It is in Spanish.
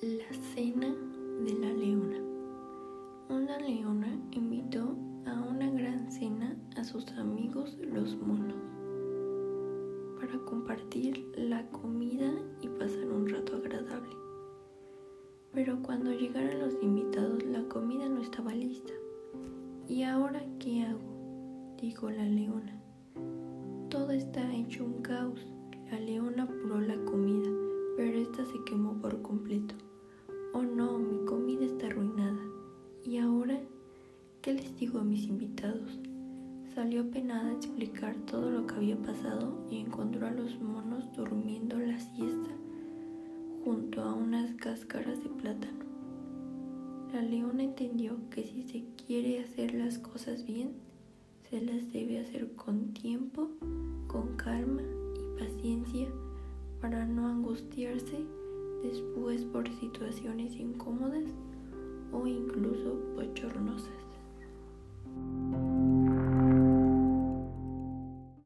la cena de la leona. Una leona invitó a una gran cena a sus amigos los monos para compartir la comida y pasar un rato agradable. Pero cuando llegaron los invitados la comida no estaba lista. ¿Y ahora qué hago? dijo la leona. Todo está hecho un caos. La leona apuró la comida, pero esta se quemó por completo. Oh no, mi comida está arruinada. ¿Y ahora qué les digo a mis invitados? Salió penada a explicar todo lo que había pasado y encontró a los monos durmiendo la siesta junto a unas cáscaras de plátano. La leona entendió que si se quiere hacer las cosas bien, se las debe hacer con tiempo, con calma y paciencia para no angustiarse después por situaciones incómodas o incluso bochornosas.